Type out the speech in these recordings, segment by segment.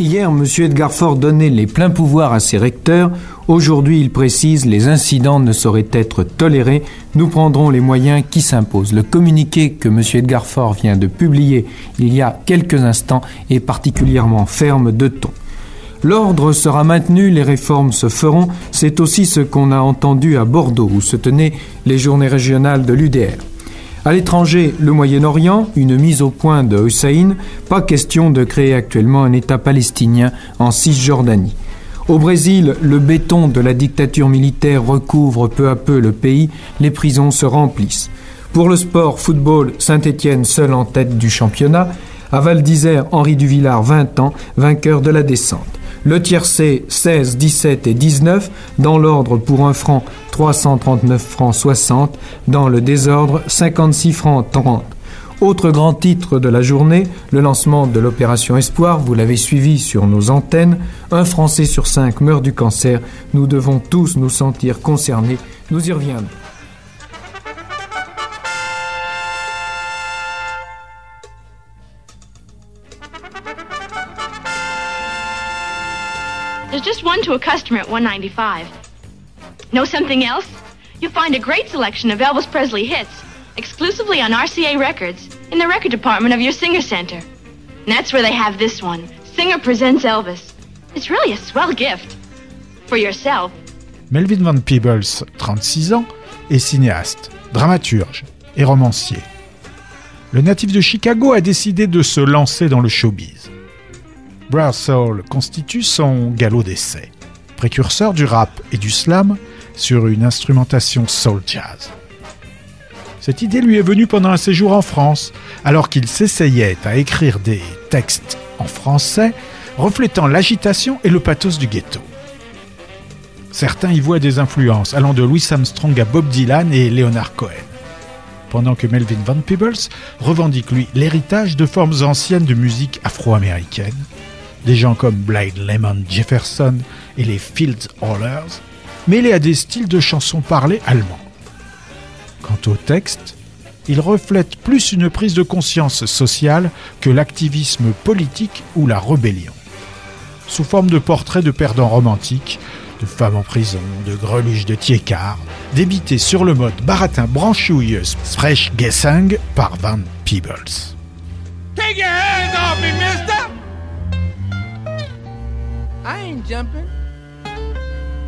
Hier, M. Edgar Ford donnait les pleins pouvoirs à ses recteurs. Aujourd'hui, il précise les incidents ne sauraient être tolérés. Nous prendrons les moyens qui s'imposent. Le communiqué que M. Edgar Ford vient de publier il y a quelques instants est particulièrement ferme de ton. L'ordre sera maintenu, les réformes se feront. C'est aussi ce qu'on a entendu à Bordeaux, où se tenaient les journées régionales de l'UDR. À l'étranger, le Moyen-Orient, une mise au point de Hussein, pas question de créer actuellement un État palestinien en Cisjordanie. Au Brésil, le béton de la dictature militaire recouvre peu à peu le pays, les prisons se remplissent. Pour le sport, football, Saint-Étienne seul en tête du championnat. À Val d'Isère, Henri Duvillard, 20 ans, vainqueur de la descente. Le tiercé 16, 17 et 19, dans l'ordre pour un franc 339 francs 60, dans le désordre 56 francs 30. Autre grand titre de la journée, le lancement de l'opération Espoir, vous l'avez suivi sur nos antennes. Un Français sur cinq meurt du cancer. Nous devons tous nous sentir concernés. Nous y reviendrons. One to a customer at 195. Know something else? You'll find a great selection of Elvis Presley hits exclusively on RCA Records in the record department of your Singer Center. And that's where they have this one Singer Presents Elvis. It's really a swell gift. For yourself. Melvin Van Peebles, 36 ans, est cinéaste, dramaturge et romancier. Le natif de Chicago a décidé de se lancer dans le showbiz. Soul constitue son galop d'essai, précurseur du rap et du slam sur une instrumentation soul jazz. Cette idée lui est venue pendant un séjour en France, alors qu'il s'essayait à écrire des textes en français reflétant l'agitation et le pathos du ghetto. Certains y voient des influences allant de Louis Armstrong à Bob Dylan et Leonard Cohen, pendant que Melvin Van Peebles revendique lui l'héritage de formes anciennes de musique afro-américaine, des gens comme Blythe Lemon Jefferson et les Fields Hollers, mêlés à des styles de chansons parlées allemandes. Quant au texte, il reflète plus une prise de conscience sociale que l'activisme politique ou la rébellion. Sous forme de portraits de perdants romantiques, de femmes en prison, de greluches de Tiekar, débité sur le mode baratin branchouilleux Fresh Gesang par Van Peebles. Take your hands off! I ain't jumping.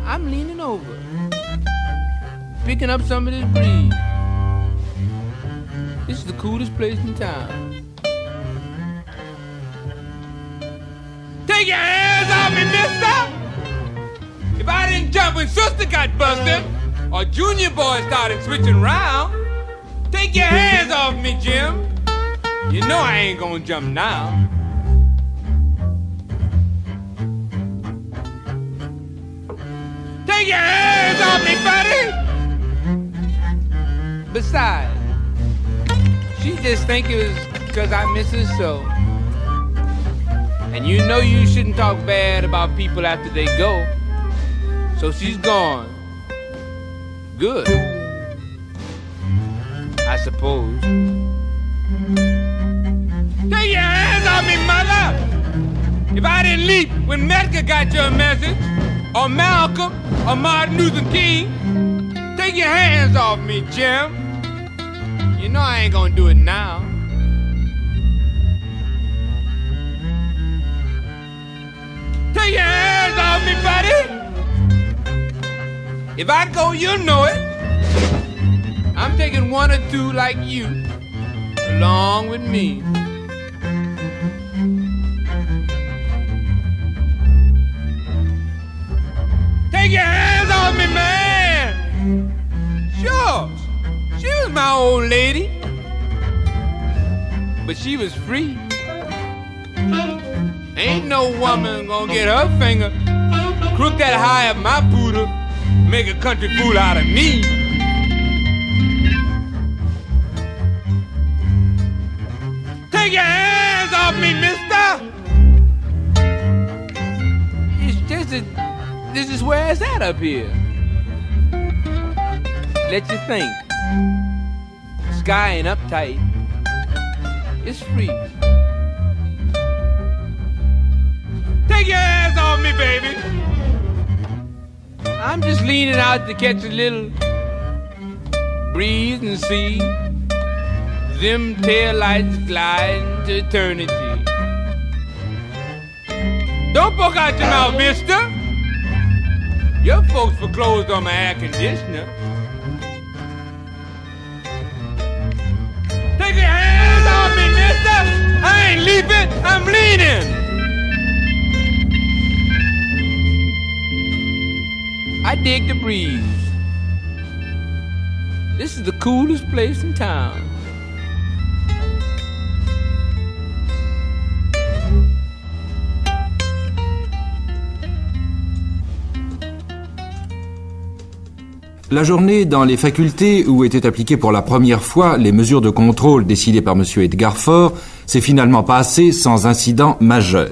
I'm leaning over. Picking up some of this breeze. This is the coolest place in town. Take your hands off me, mister! If I didn't jump when sister got busted, or junior boy started switching round, take your hands off me, Jim. You know I ain't gonna jump now. Take your hands off me, buddy! Besides, she just think it was because I miss her so. And you know you shouldn't talk bad about people after they go. So she's gone. Good. I suppose. Take your hands off me, mother! If I didn't leap when Medgar got your message, or Malcolm, or Martin Luther King, take your hands off me, Jim. You know I ain't gonna do it now. Take your hands off me, buddy. If I go, you'll know it. I'm taking one or two like you along with me. Your hands off me, man! Sure, she was my old lady, but she was free. Ain't no woman gonna get her finger crook that high up my poodle, make a country fool out of me. Take your hands off me, mister! It's just a, this is where it's at up here. Let you think. Sky ain't uptight. It's free. Take your hands off me, baby. I'm just leaning out to catch a little breeze and see them tail lights glide into eternity. Don't poke out your mouth, mister. Your folks foreclosed on my air conditioner. Take your hands off me, mister. I ain't leaping, I'm leaning. I dig the breeze. This is the coolest place in town. La journée dans les facultés où étaient appliquées pour la première fois les mesures de contrôle décidées par M. Edgar Faure s'est finalement passée sans incident majeur.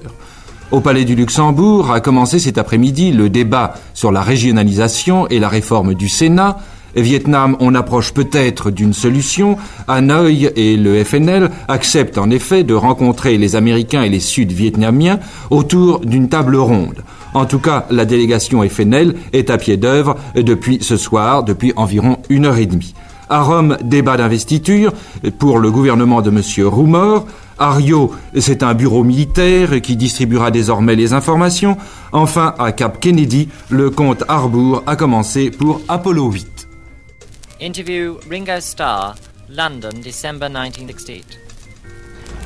Au Palais du Luxembourg a commencé cet après-midi le débat sur la régionalisation et la réforme du Sénat. Vietnam, on approche peut-être d'une solution. Hanoï et le FNL acceptent en effet de rencontrer les Américains et les Sud-Vietnamiens autour d'une table ronde. En tout cas, la délégation FNL est à pied d'œuvre depuis ce soir, depuis environ une heure et demie. À Rome, débat d'investiture pour le gouvernement de M. Roumor. À Rio, c'est un bureau militaire qui distribuera désormais les informations. Enfin, à Cap Kennedy, le compte Harbour a commencé pour Apollo 8. Interview Ringo Starr, London, December 1968.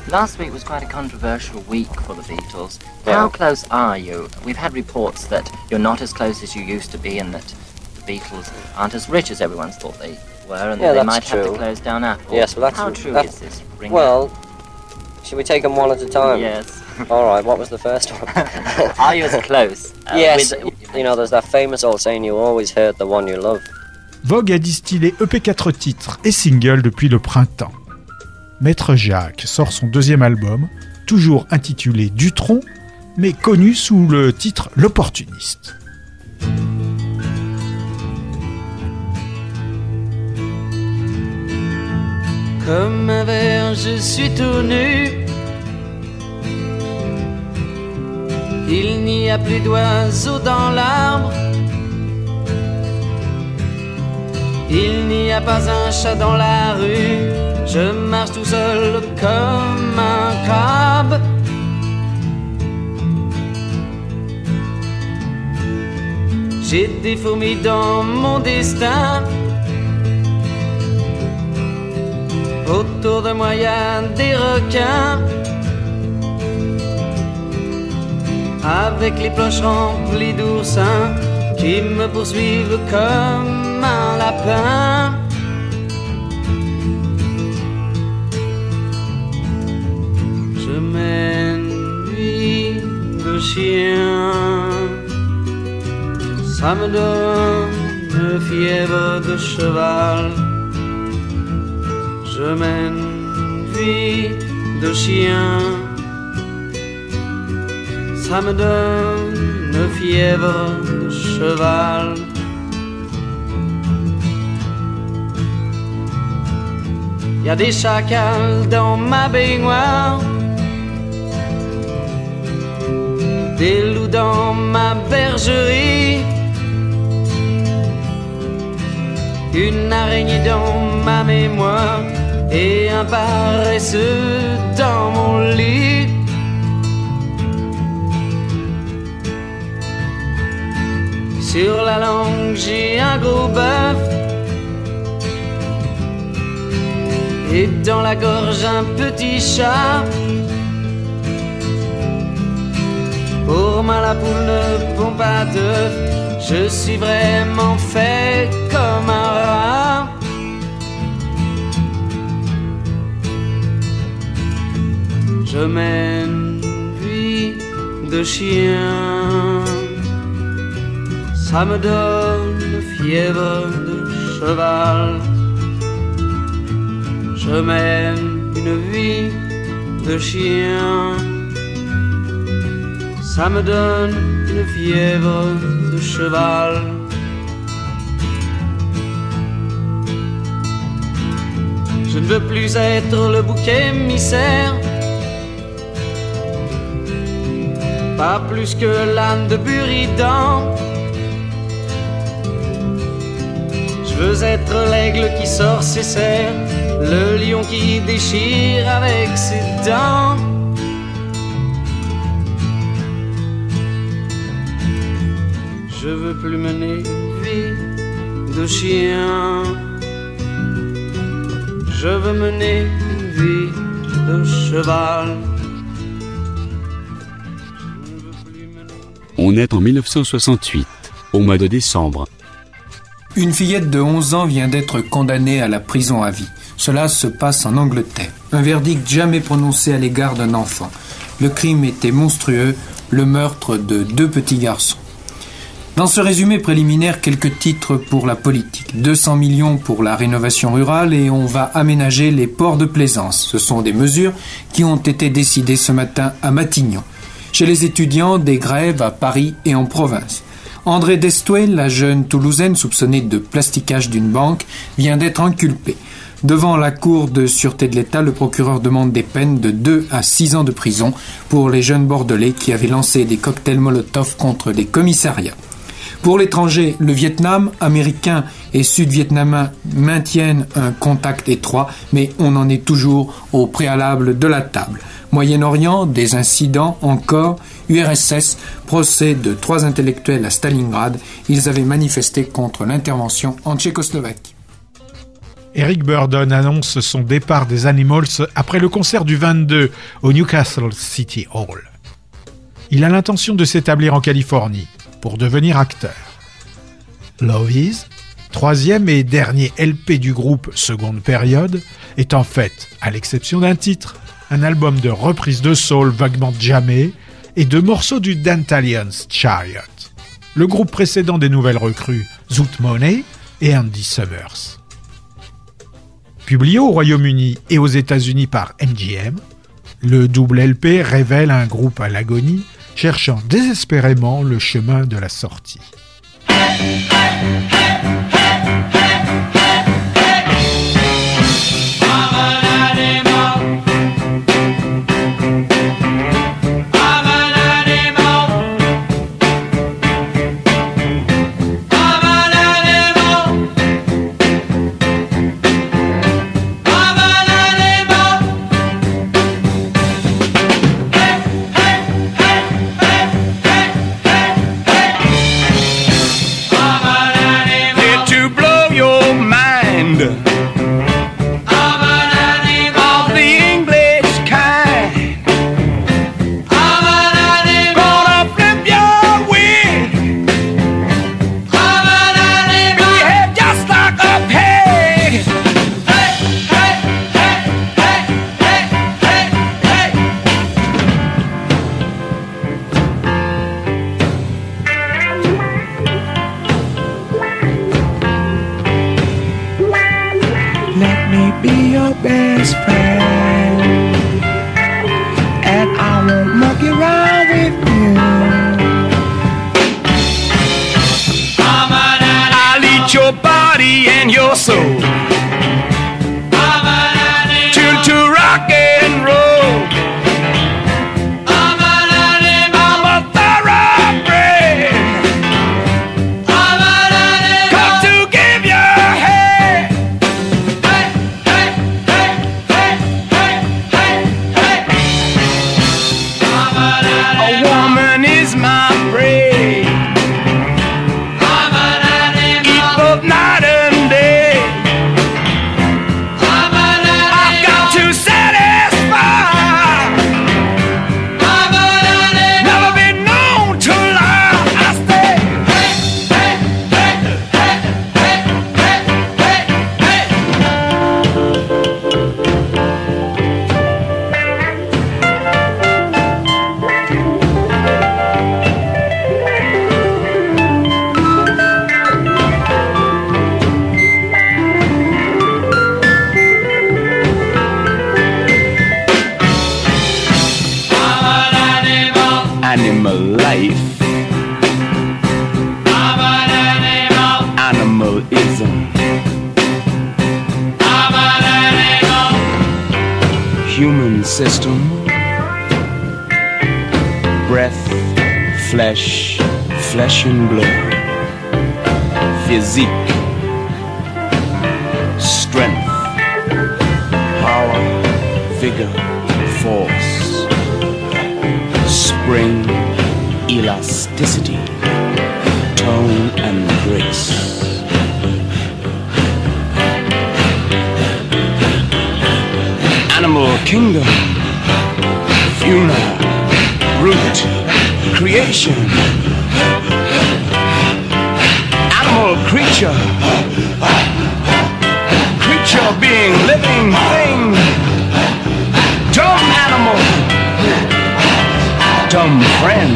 Last week was quite a controversial week for the Beatles. Yeah. How close are you? We've had reports that you're not as close as you used to be and that the Beatles aren't as rich as everyone's thought they were and Yeah, that they that's might have to close down Apple. Yes, well, that's How true that- is this, Ringo? Well, should we take them one at a time? Yes. All right. What was the first one? Are you as close? uh, yes. with- you know, there's that famous old saying: "You always hurt the one you love." Vogue a distillé EP4 titres et singles depuis le printemps. Maître Jacques sort son deuxième album, toujours intitulé Dutron, mais connu sous le titre L'opportuniste. Comme un verre, je suis tout nu. Il n'y a plus d'oiseaux dans l'arbre. Il n'y a pas un chat dans la rue. Je marche tout seul comme un crabe. J'ai des fourmis dans mon destin. Autour de moi y a des requins Avec les poches remplies d'oursins Qui me poursuivent comme lapin Je m'ennuie de chien Ça me donne fièvre de cheval je m'ennuie de chien. Ça me donne fièvre de cheval. Y a des chacals dans ma baignoire. Des loups dans ma bergerie. Une araignée dans ma mémoire et un paresseux dans mon lit. Sur la langue, j'ai un gros bœuf. Et dans la gorge, un petit chat. Pour moi, la poule ne pond pas d'œuf. Je suis vraiment fait comme un rat. Je m'ennuie de chien. ça me donne fièvre de cheval. Je mène une vie de chien, ça me donne une fièvre de cheval. Je ne veux plus être le bouc émissaire, pas plus que l'âne de Buridan. Je veux être l'aigle qui sort ses serres, le lion qui déchire avec ses dents. Je veux plus mener une vie de chien. Je veux mener une vie de cheval. On est en 1968, au mois de décembre. Une fillette de 11 ans vient d'être condamnée à la prison à vie. Cela se passe en Angleterre. Un verdict jamais prononcé à l'égard d'un enfant. Le crime était monstrueux, le meurtre de deux petits garçons. Dans ce résumé préliminaire, quelques titres pour la politique. 200 millions pour la rénovation rurale et on va aménager les ports de plaisance. Ce sont des mesures qui ont été décidées ce matin à Matignon. Chez les étudiants, des grèves à Paris et en province. André Destoué, la jeune Toulousaine soupçonnée de plasticage d'une banque, vient d'être inculpée. Devant la Cour de sûreté de l'État, le procureur demande des peines de 2 à 6 ans de prison pour les jeunes Bordelais qui avaient lancé des cocktails Molotov contre des commissariats. Pour l'étranger, le Vietnam, Américains et Sud-Vietnamiens maintiennent un contact étroit, mais on en est toujours au préalable de la table. Moyen-Orient, des incidents encore. URSS, procès de trois intellectuels à Stalingrad. Ils avaient manifesté contre l'intervention en Tchécoslovaquie. Eric Burdon annonce son départ des Animals après le concert du 22 au Newcastle City Hall. Il a l'intention de s'établir en Californie pour devenir acteur. Love Is, troisième et dernier LP du groupe Seconde Période, est en fait, à l'exception d'un titre, un album de reprises de soul vaguement jammé et de morceaux du Dantalians Chariot, le groupe précédent des nouvelles recrues Zoot Money et Andy Summers. Publié au Royaume-Uni et aux États-Unis par MGM, le double LP révèle un groupe à l'agonie cherchant désespérément le chemin de la sortie. Best friend. Physique, strength, power, vigor, force. Spring, elasticity, tone and grace. Animal kingdom, Funa, root, creation. Creature, creature being, living thing. Dumb animal, dumb friend,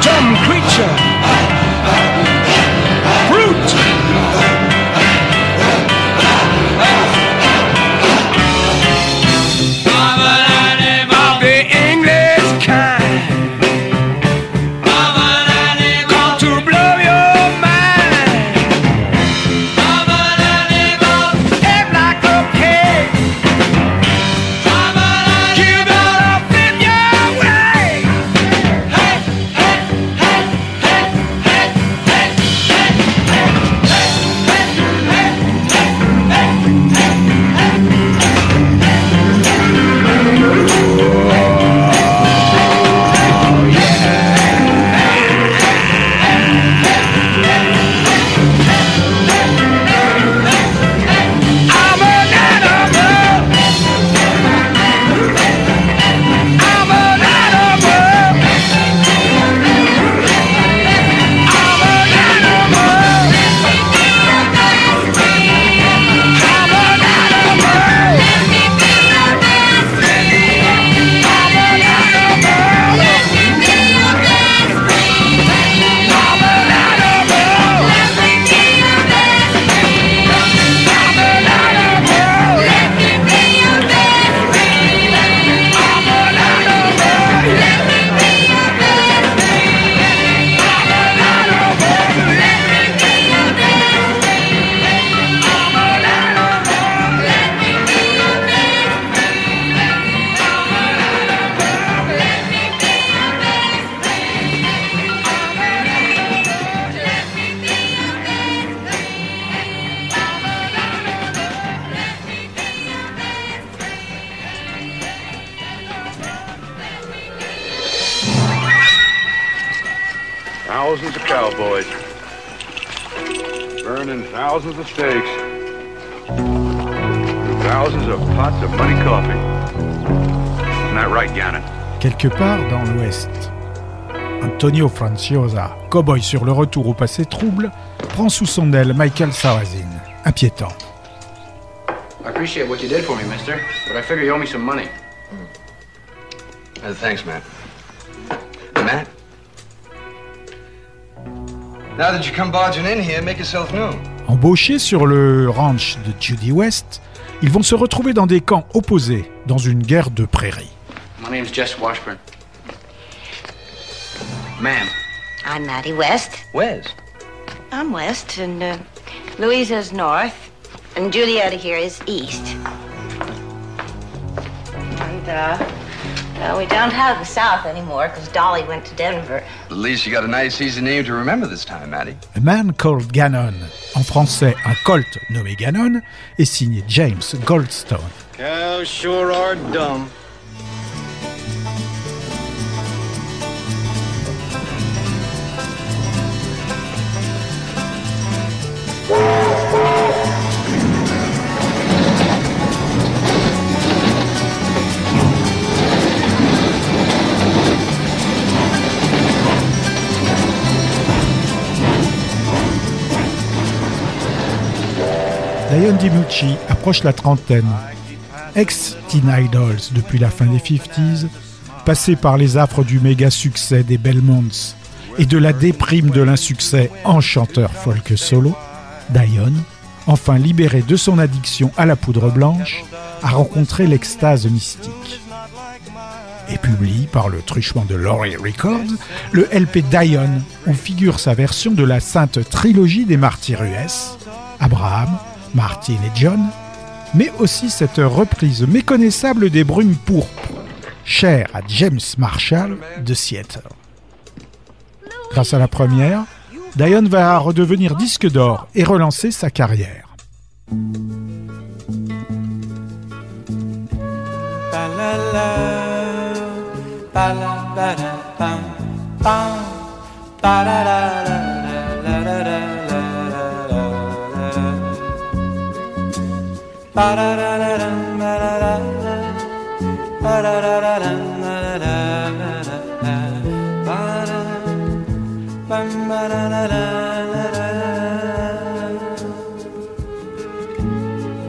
dumb creature, Quelque part dans l'Ouest, Antonio Franciosa, cow-boy sur le retour au passé trouble, prend sous son aile Michael Sarrazin, un piétant. I appreciate what you did for me, mister, but I figure you owe me some money. Uh, thanks, Matt. Matt? Now that you come barging in here, make yourself known. Embauchés sur le ranch de Judy West, ils vont se retrouver dans des camps opposés, dans une guerre de prairies. My name's Jess Washburn. Ma'am. I'm Maddie West. Wes. I'm West, and uh, Louisa's North, and Julietta here is East. And, uh, well, we don't have the South anymore because Dolly went to Denver. At least you got a nice, easy name to remember this time, Maddie. A Man Called Gannon, en français un colt nommé Gannon, est signé James Goldstone. Cows sure are dumb. DiMucci approche la trentaine. Ex-Teen Idols depuis la fin des 50s, passé par les affres du méga succès des Belmonts et de la déprime de l'insuccès en chanteur folk solo, Diane, enfin libérée de son addiction à la poudre blanche, a rencontré l'extase mystique. Et publie par le truchement de Laurie Records le LP Diane, où figure sa version de la sainte trilogie des martyrs US, Abraham, Martin et John, mais aussi cette reprise méconnaissable des brumes pourpres, chère à James Marshall de Seattle. Grâce à la première, Diane va redevenir disque d'or et relancer sa carrière.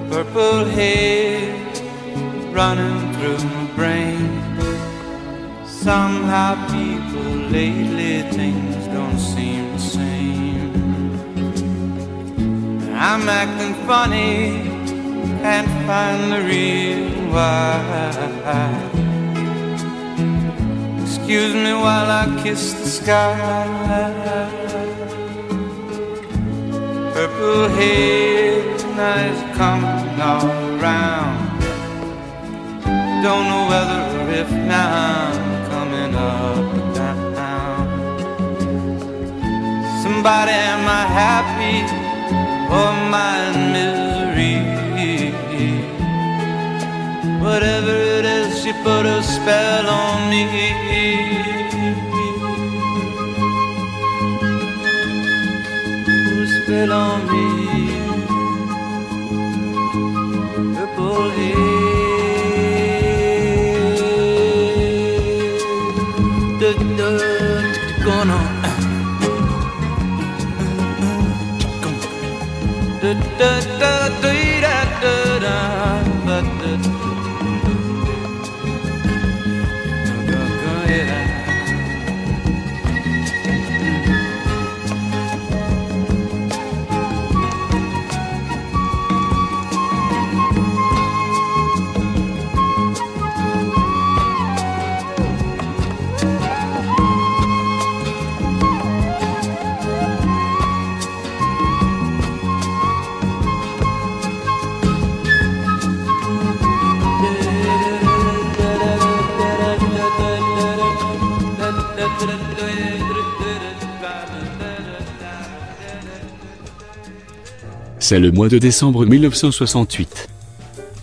Purple haze running through my brain. Somehow, people lately things don't seem the same. I'm acting funny, can't find the real why. Excuse me while I kiss the sky. Purple haze nights coming all around. Don't know whether or if now I'm coming up or down. Somebody, am I happy or I misery? Whatever it is, she put a spell on me. A spell on me. Purple haze. Da, da, gonna. Da, da, da, dee, C'est le mois de décembre 1968.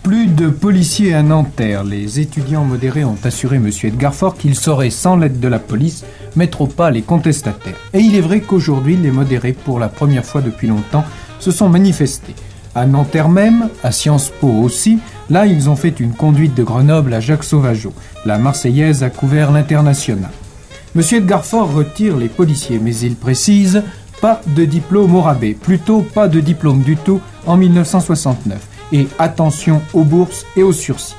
Plus de policiers à Nanterre. Les étudiants modérés ont assuré M. Edgar Faure qu'il saurait, sans l'aide de la police, mettre au pas les contestataires. Et il est vrai qu'aujourd'hui, les modérés, pour la première fois depuis longtemps, se sont manifestés. À Nanterre même, à Sciences Po aussi, là ils ont fait une conduite de Grenoble à Jacques Sauvageau. La Marseillaise a couvert l'international. M. Edgar Faure retire les policiers, mais il précise pas de diplôme au rabais, plutôt pas de diplôme du tout en 1969. Et attention aux bourses et aux sursis.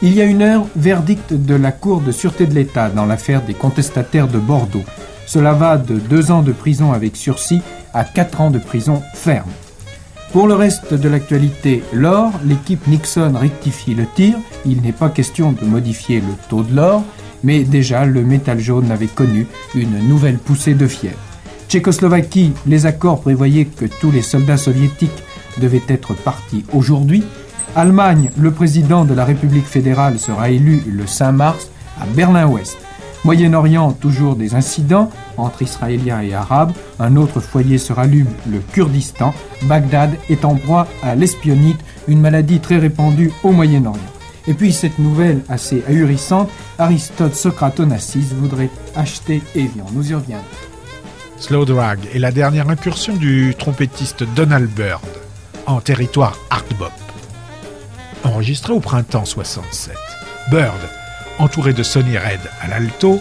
Il y a une heure, verdict de la Cour de sûreté de l'État dans l'affaire des contestataires de Bordeaux. Cela va de deux ans de prison avec sursis à quatre ans de prison ferme. Pour le reste de l'actualité, l'or, l'équipe Nixon rectifie le tir. Il n'est pas question de modifier le taux de l'or, mais déjà le métal jaune avait connu une nouvelle poussée de fièvre. Tchécoslovaquie, les accords prévoyaient que tous les soldats soviétiques devaient être partis aujourd'hui. Allemagne, le président de la République fédérale sera élu le 5 mars à Berlin-Ouest. Moyen-Orient, toujours des incidents entre Israéliens et Arabes. Un autre foyer se rallume, le Kurdistan. Bagdad est en proie à l'espionnite, une maladie très répandue au Moyen-Orient. Et puis cette nouvelle assez ahurissante, Aristote Socrate Onassis voudrait acheter Evian. Nous y reviendrons. Slow Drag est la dernière incursion du trompettiste Donald Byrd en territoire hard bop. Enregistré au printemps 67, Byrd, entouré de Sonny Red à l'alto,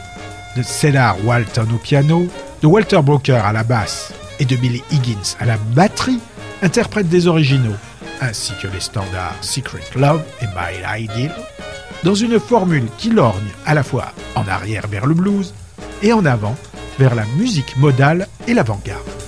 de Cedar Walton au piano, de Walter Broker à la basse et de Billy Higgins à la batterie, interprète des originaux, ainsi que les standards Secret Love et My Ideal, dans une formule qui lorgne à la fois en arrière vers le blues et en avant vers la musique modale et l'avant-garde.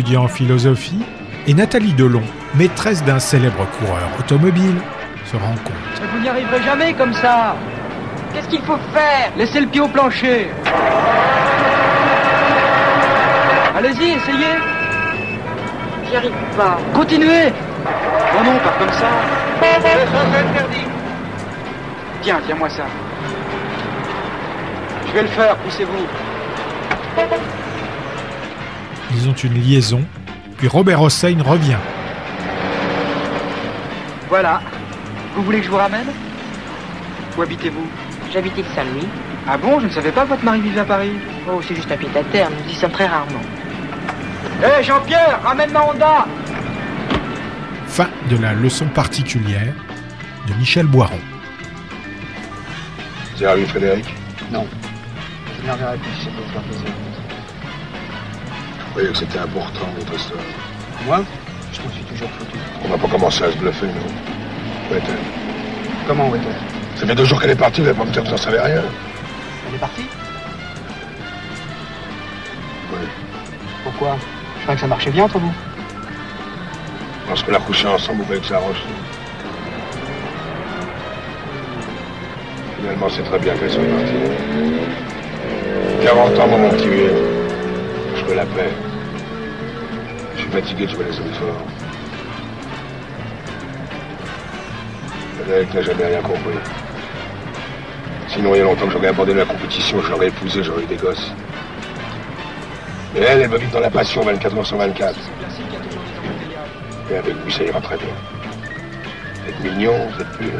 Étudiant en philosophie, et Nathalie Delon, maîtresse d'un célèbre coureur automobile, se rencontrent. Vous n'y arriverez jamais comme ça. Qu'est-ce qu'il faut faire? Laissez le pied au plancher. Allez-y, essayez. J'y arrive pas. Continuez. Oh non, pas comme ça. Tiens, tiens-moi ça. Je vais le faire, poussez-vous. Ils ont une liaison, puis Robert Hossein revient. Voilà. Vous voulez que je vous ramène? Où habitez-vous? J'habite île Saint-Louis. Ah bon, je ne savais pas que votre mari vivait à Paris. Oh, c'est juste un pied à terre, nous y sommes très rarement. Hé, Jean-Pierre, ramène ma Honda Fin de la leçon particulière de Michel Boiron. Tu as vu Frédéric? Non. Je ne reverrai plus c'est pour faire plaisir. Que c'était important, votre histoire. Moi Je m'en suis toujours foutu. On va pas commencer à se bluffer, nous. Où est-elle? Comment où est-elle? Ça fait deux jours qu'elle est partie, vous allez pas me dire que vous n'en savez rien. Elle est partie? Oui. Pourquoi? Je croyais que ça marchait bien entre vous. Lorsqu'on a couché ensemble, vous voyez que ça tout. Finalement, c'est très bien qu'elle soit partie. 40 ans, mon petit. Je veux la paix. Suis fatigué de jouer les hommes forts. Frédéric n'a jamais rien compris. Sinon, il y a longtemps que j'aurais abandonné la compétition, je l'aurais épousée, j'aurais eu des gosses. Mais elle, elle va vivre dans la passion 24 heures sur 24. Et avec lui, ça ira très bien. Vous êtes mignon, vous êtes pur.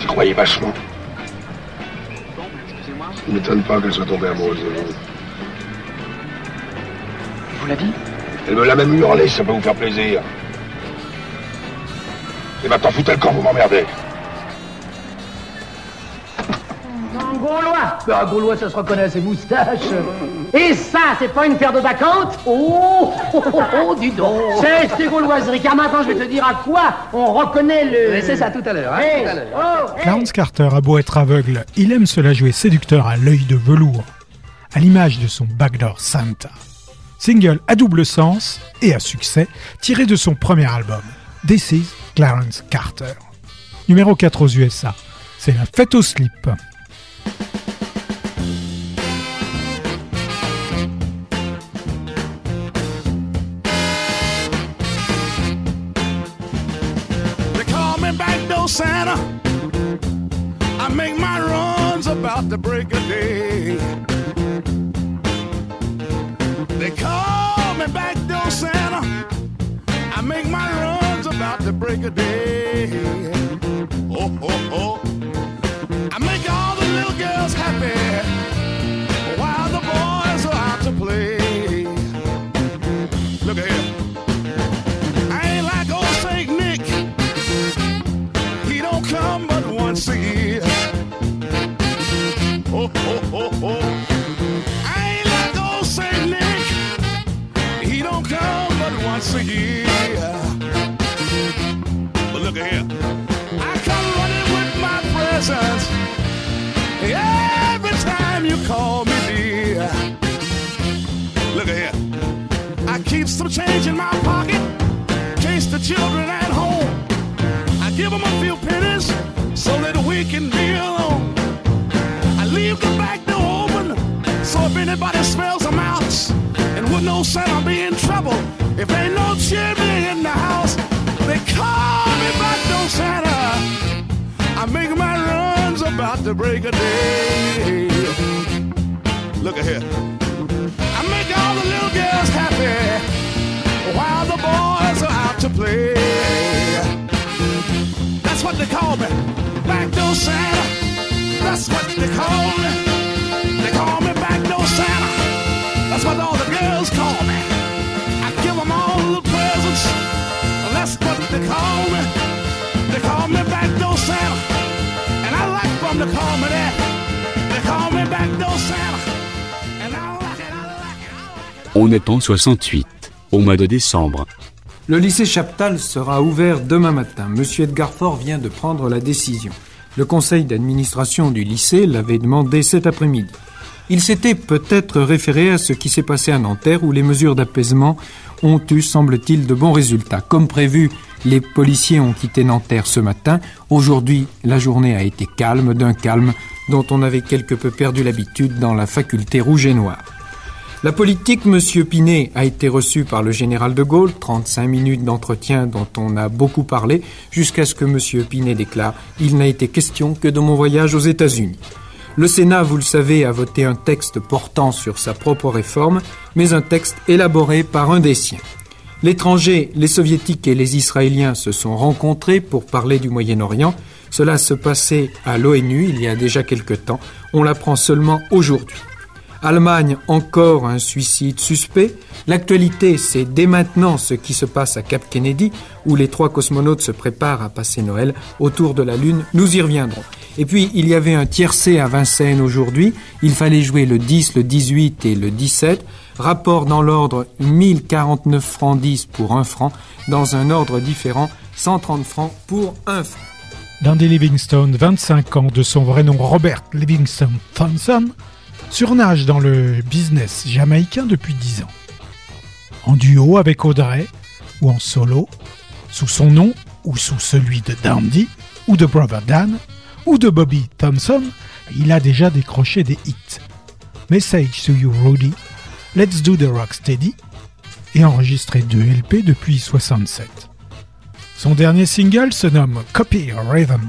J'y croyais vachement. Ça ne m'étonne pas qu'elle soit tombée amoureuse de vous. Vous l'a dit Elle me l'a même hurlé, si ça peut vous faire plaisir. Et maintenant, foutez le camp, vous m'emmerdez. Un Gaulois Un Gaulois, ça se reconnaît à ses moustaches. Et ça, c'est pas une paire de bacchantes Oh, oh, oh, oh, dis donc C'est ces gauloiseries, car maintenant, je vais te dire à quoi on reconnaît le... Mais c'est ça, tout à l'heure, hein, Hey, oh, hey. Clarence Carter a beau être aveugle, il aime se la jouer séducteur à l'œil de velours, à l'image de son Backdoor Santa. Single à double sens et à succès, tiré de son premier album, This is Clarence Carter. Numéro 4 aux USA, c'est la fête au slip. They call me backdoor Santa. I make my runs about the break of day. Oh, oh, oh. I make all the little girls happy some change in my pocket in case the children at home. I give them a few pennies so that we can be alone. I leave the back door open so if anybody smells a mouse and with no know Santa be in trouble. If ain't no chimney in the house, they call me back door Santa. I make my runs about the break of day. Look at here. I make all the little girls happy while the boys are out to play. That's what they call me, backdoor Santa. That's what they call me. They call me backdoor Santa. That's what all the girls call me. I give them all the presents. That's what they call me. They call me backdoor Santa. And I like them to call me that. On est en 68, au mois de décembre. Le lycée Chaptal sera ouvert demain matin. Monsieur Edgar Faure vient de prendre la décision. Le conseil d'administration du lycée l'avait demandé cet après-midi. Il s'était peut-être référé à ce qui s'est passé à Nanterre où les mesures d'apaisement ont eu, semble-t-il, de bons résultats. Comme prévu, les policiers ont quitté Nanterre ce matin. Aujourd'hui, la journée a été calme, d'un calme dont on avait quelque peu perdu l'habitude dans la faculté rouge et noire. La politique, M. Pinet a été reçu par le général de Gaulle, 35 minutes d'entretien dont on a beaucoup parlé, jusqu'à ce que M. Pinet déclare Il n'a été question que de mon voyage aux États-Unis. Le Sénat, vous le savez, a voté un texte portant sur sa propre réforme, mais un texte élaboré par un des siens. L'étranger, les soviétiques et les israéliens se sont rencontrés pour parler du Moyen-Orient. Cela se passait à l'ONU il y a déjà quelque temps. On l'apprend seulement aujourd'hui. Allemagne, encore un suicide suspect. L'actualité, c'est dès maintenant ce qui se passe à Cap Kennedy, où les trois cosmonautes se préparent à passer Noël autour de la Lune. Nous y reviendrons. Et puis, il y avait un tiercé à Vincennes aujourd'hui. Il fallait jouer le 10, le 18 et le 17. Rapport dans l'ordre 1049 francs 10 pour 1 franc. Dans un ordre différent, 130 francs pour 1 franc. Dandy Livingstone, 25 ans, de son vrai nom Robert Livingstone Thompson, surnage dans le business jamaïcain depuis 10 ans. En duo avec Audrey, ou en solo, sous son nom ou sous celui de Dandy, ou de Brother Dan, ou de Bobby Thompson, il a déjà décroché des hits. Message to You Rudy, Let's Do the Rock Steady, et enregistré deux LP depuis 67. Son dernier single se nomme Copy Rhythm.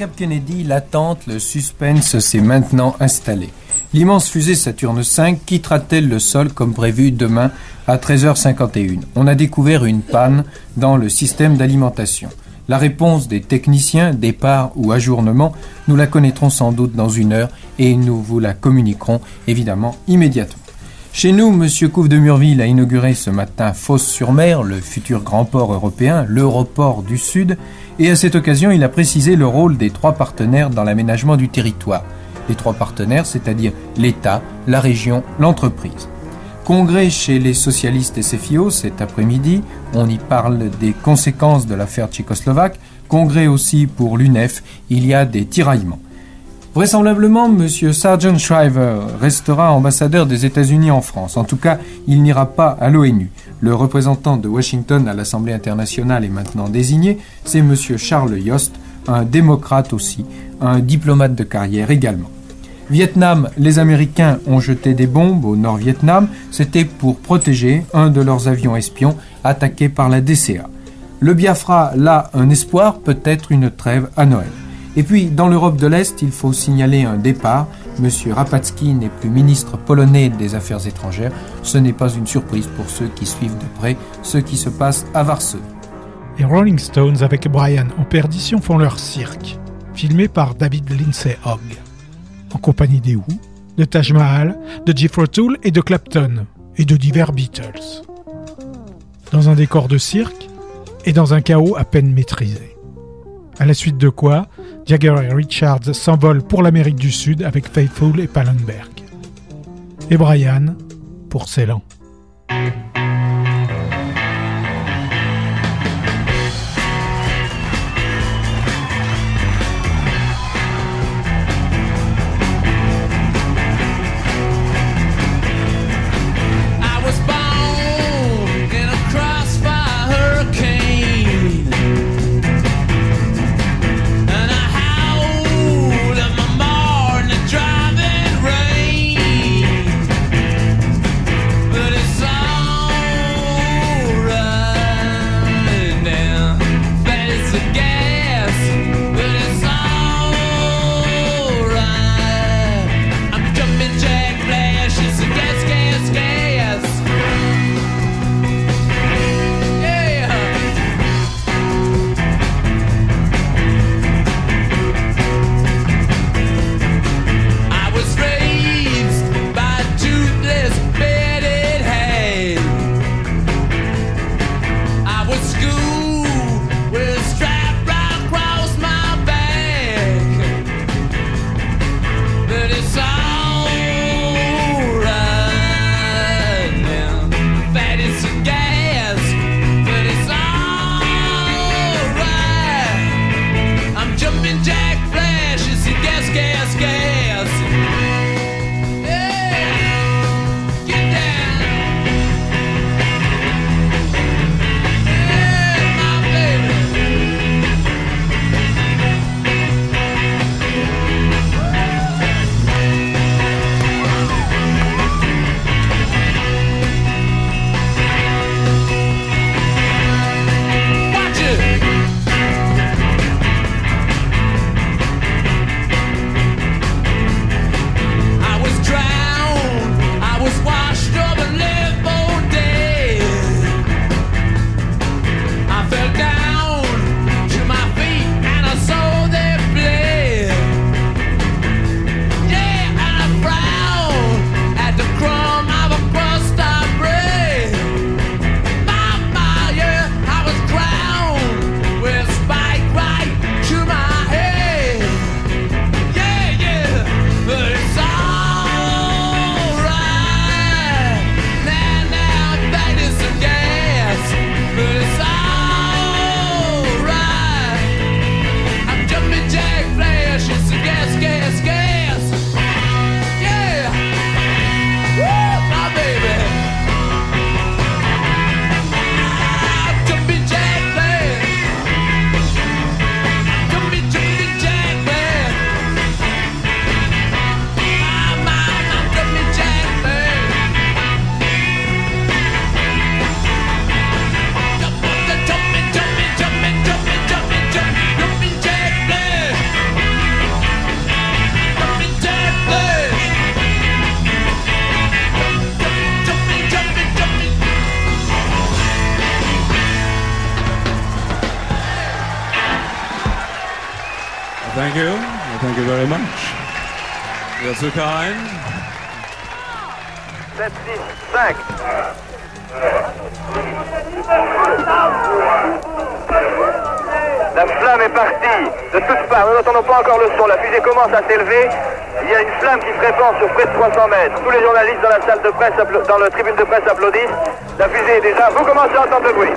Cap Kennedy, l'attente, le suspense s'est maintenant installé. L'immense fusée Saturne V quittera-t-elle le sol comme prévu demain à 13h51 On a découvert une panne dans le système d'alimentation. La réponse des techniciens, départ ou ajournement, nous la connaîtrons sans doute dans une heure et nous vous la communiquerons évidemment immédiatement. Chez nous, M. Couve de Murville a inauguré ce matin Fos-sur-Mer, le futur grand port européen, l'Europort du Sud, et à cette occasion, il a précisé le rôle des trois partenaires dans l'aménagement du territoire. Les trois partenaires, c'est-à-dire l'État, la région, l'entreprise. Congrès chez les socialistes SFIO cet après-midi, on y parle des conséquences de l'affaire tchécoslovaque. Congrès aussi pour l'UNEF, il y a des tiraillements. Vraisemblablement, M. Sargent Shriver restera ambassadeur des États-Unis en France. En tout cas, il n'ira pas à l'ONU. Le représentant de Washington à l'Assemblée internationale est maintenant désigné. C'est M. Charles Yost, un démocrate aussi, un diplomate de carrière également. Vietnam, les Américains ont jeté des bombes au Nord-Vietnam. C'était pour protéger un de leurs avions espions attaqué par la DCA. Le Biafra, là, un espoir, peut-être une trêve à Noël. Et puis, dans l'Europe de l'Est, il faut signaler un départ. Monsieur Rapatsky n'est plus ministre polonais des Affaires étrangères. Ce n'est pas une surprise pour ceux qui suivent de près ce qui se passe à Varsovie. Les Rolling Stones avec Brian en perdition font leur cirque, filmé par David Lindsay Hogg, en compagnie des Who, de Taj Mahal, de Jethro Tull et de Clapton, et de divers Beatles. Dans un décor de cirque et dans un chaos à peine maîtrisé. À la suite de quoi, Jagger et Richards s'envolent pour l'Amérique du Sud avec Faithful et Pallenberg. Et Brian pour Ceylan. Il y a une flamme qui se répand sur près de 300 mètres. Tous les journalistes dans la salle de presse, dans le tribune de presse applaudissent. La fusée est déjà. Vous commencez à entendre le bruit.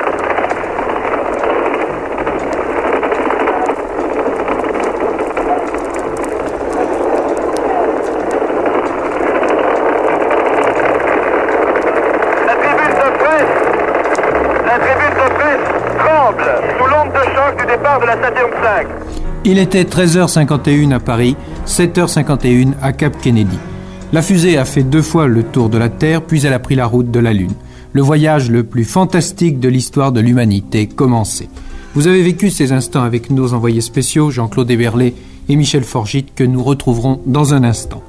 de presse, la Saturne 5. Il était 13h51 à Paris, 7h51 à Cap Kennedy. La fusée a fait deux fois le tour de la Terre, puis elle a pris la route de la Lune. Le voyage le plus fantastique de l'histoire de l'humanité commençait. Vous avez vécu ces instants avec nos envoyés spéciaux, Jean-Claude Héberlé et Michel Forgit, que nous retrouverons dans un instant.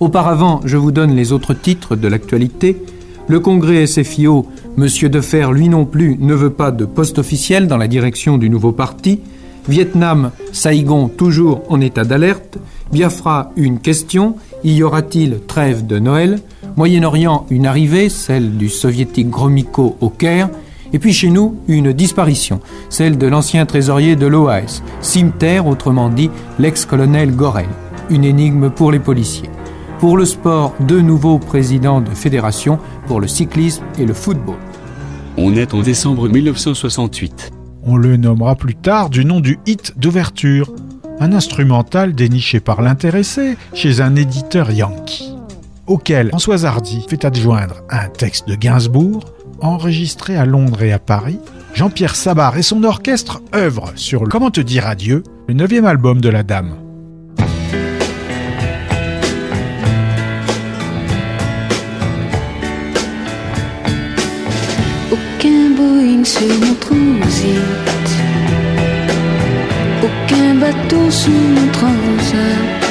Auparavant, je vous donne les autres titres de l'actualité. Le Congrès SFIO, Monsieur Defer, lui non plus, ne veut pas de poste officiel dans la direction du nouveau parti. Vietnam, Saigon, toujours en état d'alerte. Biafra, une question. Y aura-t-il trêve de Noël Moyen-Orient, une arrivée, celle du soviétique Gromyko au Caire. Et puis chez nous, une disparition, celle de l'ancien trésorier de l'OAS, Cimetière, autrement dit l'ex-colonel Gorel. Une énigme pour les policiers. Pour le sport, deux nouveaux présidents de fédération pour le cyclisme et le football. On est en décembre 1968. On le nommera plus tard du nom du hit d'ouverture, un instrumental déniché par l'intéressé chez un éditeur yankee, auquel Françoise Hardy fait adjoindre un texte de Gainsbourg, enregistré à Londres et à Paris. Jean-Pierre Sabar et son orchestre œuvrent sur le Comment te dire adieu, le neuvième album de la dame. Sur mon transit. Aucun bateau sous mon transat.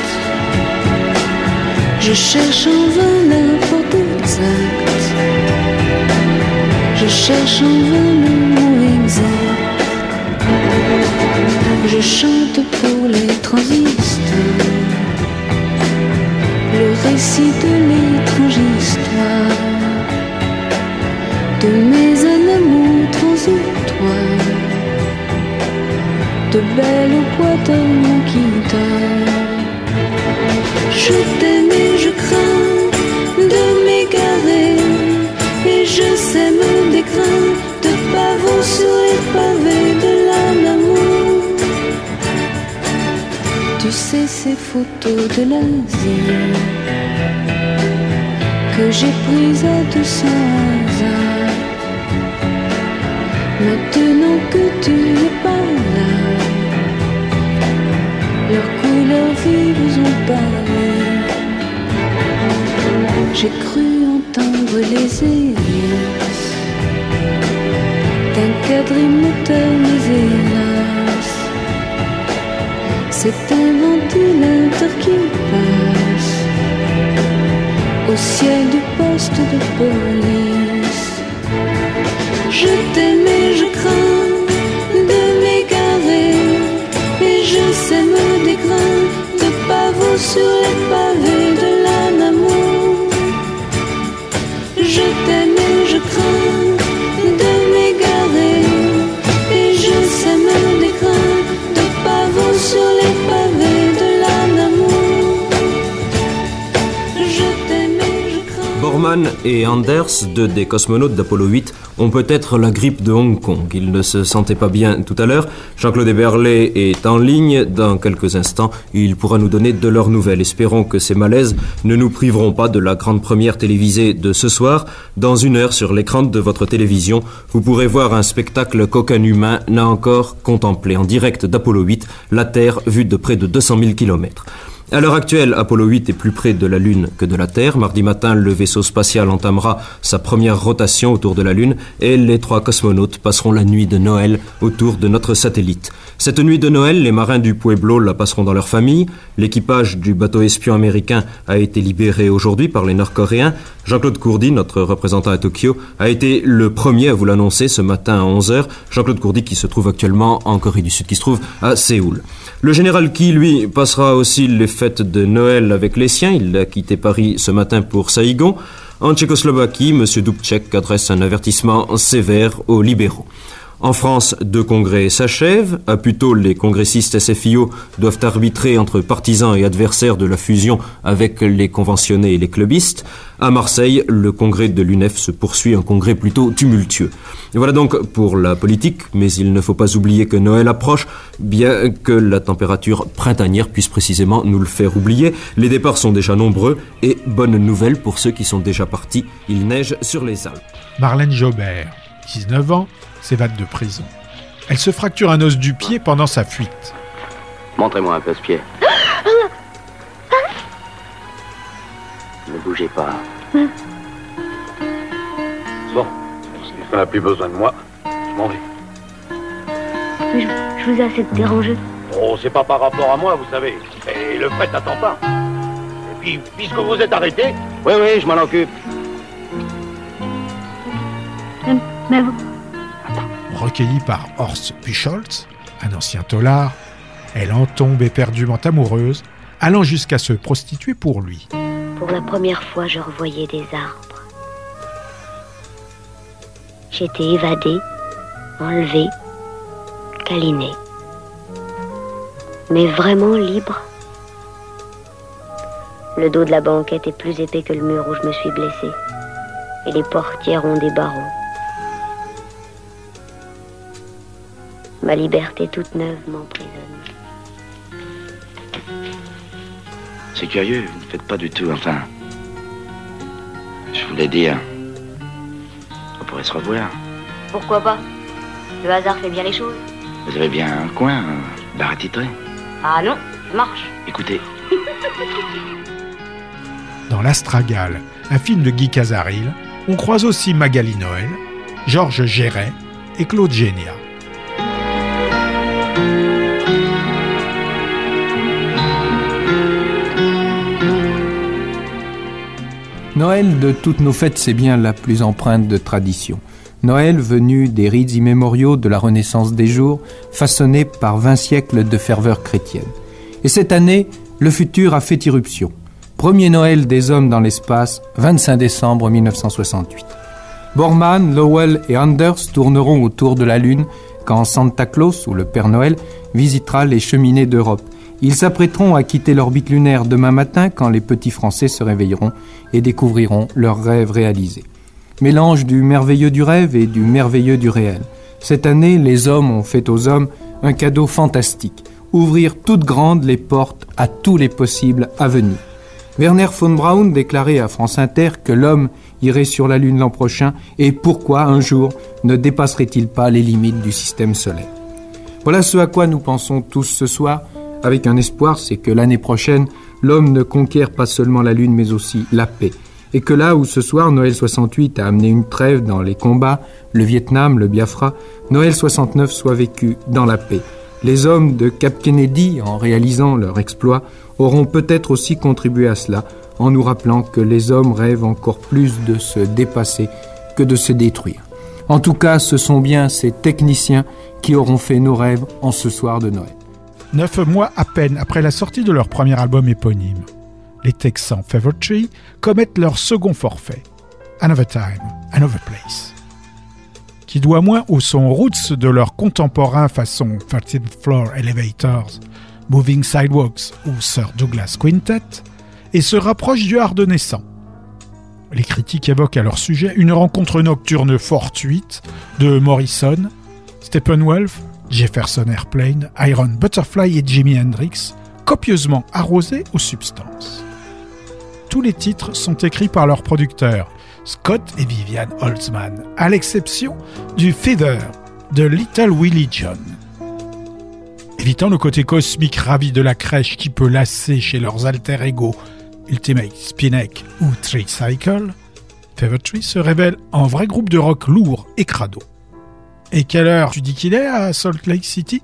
Je cherche en vain la porte exacte. Je cherche en vain le mot exact. Je chante pour les transistors. Le récit de mon guitare. Je t'aime et je crains de m'égarer, et je sème des grains de pavot sur les pavés de l'âme d'amour. Tu sais ces photos de l'Asie que j'ai prises à cents hasards. Maintenant que tu n'es pas leurs couleurs vives ont parlé. J'ai cru entendre les hélices d'un quadrimoteur, mais hélas, c'est un ventilateur qui passe au ciel du poste de police. Je So. Borman et Anders, deux des cosmonautes d'Apollo 8, ont peut-être la grippe de Hong Kong. Ils ne se sentaient pas bien tout à l'heure. Jean-Claude Eberlé est en ligne. Dans quelques instants, il pourra nous donner de leurs nouvelles. Espérons que ces malaises ne nous priveront pas de la grande première télévisée de ce soir. Dans une heure, sur l'écran de votre télévision, vous pourrez voir un spectacle qu'aucun humain n'a encore contemplé. En direct d'Apollo 8, la Terre vue de près de 200 000 kilomètres. À l'heure actuelle, Apollo 8 est plus près de la Lune que de la Terre. Mardi matin, le vaisseau spatial entamera sa première rotation autour de la Lune et les trois cosmonautes passeront la nuit de Noël autour de notre satellite. Cette nuit de Noël, les marins du Pueblo la passeront dans leur famille. L'équipage du bateau espion américain a été libéré aujourd'hui par les Nord-Coréens. Jean-Claude Courdy, notre représentant à Tokyo, a été le premier à vous l'annoncer ce matin à 11h. Jean-Claude Courdy qui se trouve actuellement en Corée du Sud, qui se trouve à Séoul. Le général Ki, lui, passera aussi les fêtes de Noël avec les siens. Il a quitté Paris ce matin pour Saïgon. En Tchécoslovaquie, M. Dubček adresse un avertissement sévère aux libéraux. En France, deux congrès s'achèvent. À Puteaux, les congressistes SFIO doivent arbitrer entre partisans et adversaires de la fusion avec les conventionnés et les clubistes. À Marseille, le congrès de l'UNEF se poursuit, un congrès plutôt tumultueux. Voilà donc pour la politique, mais il ne faut pas oublier que Noël approche, bien que la température printanière puisse précisément nous le faire oublier. Les départs sont déjà nombreux et bonne nouvelle pour ceux qui sont déjà partis, il neige sur les Alpes. Marlène Jobert, 19 ans, s'évade de prison. Elle se fracture un os du pied pendant sa fuite. Montrez-moi un peu ce pied. Ne bougez pas. Bon, puisqu'on n'a plus besoin de moi, je m'en vais. Mais je, je vous ai assez dérangé. Oh, c'est pas par rapport à moi, vous savez. Et le fait n'attend pas. Et puis, puisque vous êtes arrêté, Oui, oui, je m'en occupe. Mais, mais vous, Recueillie par Horst Buchholz, un ancien tolard, elle en tombe éperdument amoureuse, allant jusqu'à se prostituer pour lui. pour la première fois, je revoyais des arbres. J'étais évadée, enlevée, câlinée. Mais vraiment libre. Le dos de la banquette est plus épais que le mur où je me suis blessée. Et les portières ont des barreaux. Ma liberté toute neuve m'emprisonne. C'est curieux, vous ne faites pas du tout, enfin. Je voulais dire. On pourrait se revoir. Pourquoi pas? Le hasard fait bien les choses. Vous avez bien un coin, un bar attitré. Ah non, je marche. Écoutez, Dans L'Astragale, un film de Guy Casaril, on croise aussi Magali Noël, Georges Géret et Claude Génia. Noël de toutes nos fêtes, c'est bien la plus empreinte de tradition. Noël venu des rites immémoriaux de la Renaissance des jours, façonné par vingt siècles de ferveur chrétienne. Et cette année, le futur a fait irruption. Premier Noël des hommes dans l'espace, 25 décembre 1968. Borman, Lowell et Anders tourneront autour de la Lune quand Santa Claus, ou le Père Noël, visitera les cheminées d'Europe. Ils s'apprêteront à quitter l'orbite lunaire demain matin quand les petits Français se réveilleront et découvriront leurs rêves réalisés. Mélange du merveilleux du rêve et du merveilleux du réel. Cette année, les hommes ont fait aux hommes un cadeau fantastique. Ouvrir toutes grandes les portes à tous les possibles à venir. Werner von Braun déclarait à France Inter que l'homme irait sur la Lune l'an prochain et pourquoi un jour ne dépasserait-il pas les limites du système solaire. Voilà ce à quoi nous pensons tous ce soir, avec un espoir, c'est que l'année prochaine, l'homme ne conquiert pas seulement la Lune mais aussi la paix. Et que là où ce soir Noël 68 a amené une trêve dans les combats, le Vietnam, le Biafra, Noël 69 soit vécu dans la paix. Les hommes de Cap Kennedy, en réalisant leur exploit, auront peut-être aussi contribué à cela, en nous rappelant que les hommes rêvent encore plus de se dépasser que de se détruire. En tout cas, ce sont bien ces techniciens qui auront fait nos rêves en ce soir de Noël. Neuf mois à peine après la sortie de leur premier album éponyme, les Texans Tree commettent leur second forfait, Another Time, Another Place, qui doit moins au son roots de leurs contemporains façon 13th Floor Elevators, Moving Sidewalks ou Sir Douglas Quintet, et se rapproche du hard naissant. Les critiques évoquent à leur sujet une rencontre nocturne fortuite de Morrison, Steppenwolf, Jefferson Airplane, Iron Butterfly et Jimi Hendrix, copieusement arrosés aux substances. Tous les titres sont écrits par leurs producteurs, Scott et Vivian Holtzman, à l'exception du Feather de Little Willie John. Évitant le côté cosmique ravi de la crèche qui peut lasser chez leurs alter ego Ultimate Spinek ou Tricycle, Feather Tree se révèle en vrai groupe de rock lourd et crado. Et quelle heure tu dis qu'il est à Salt Lake City?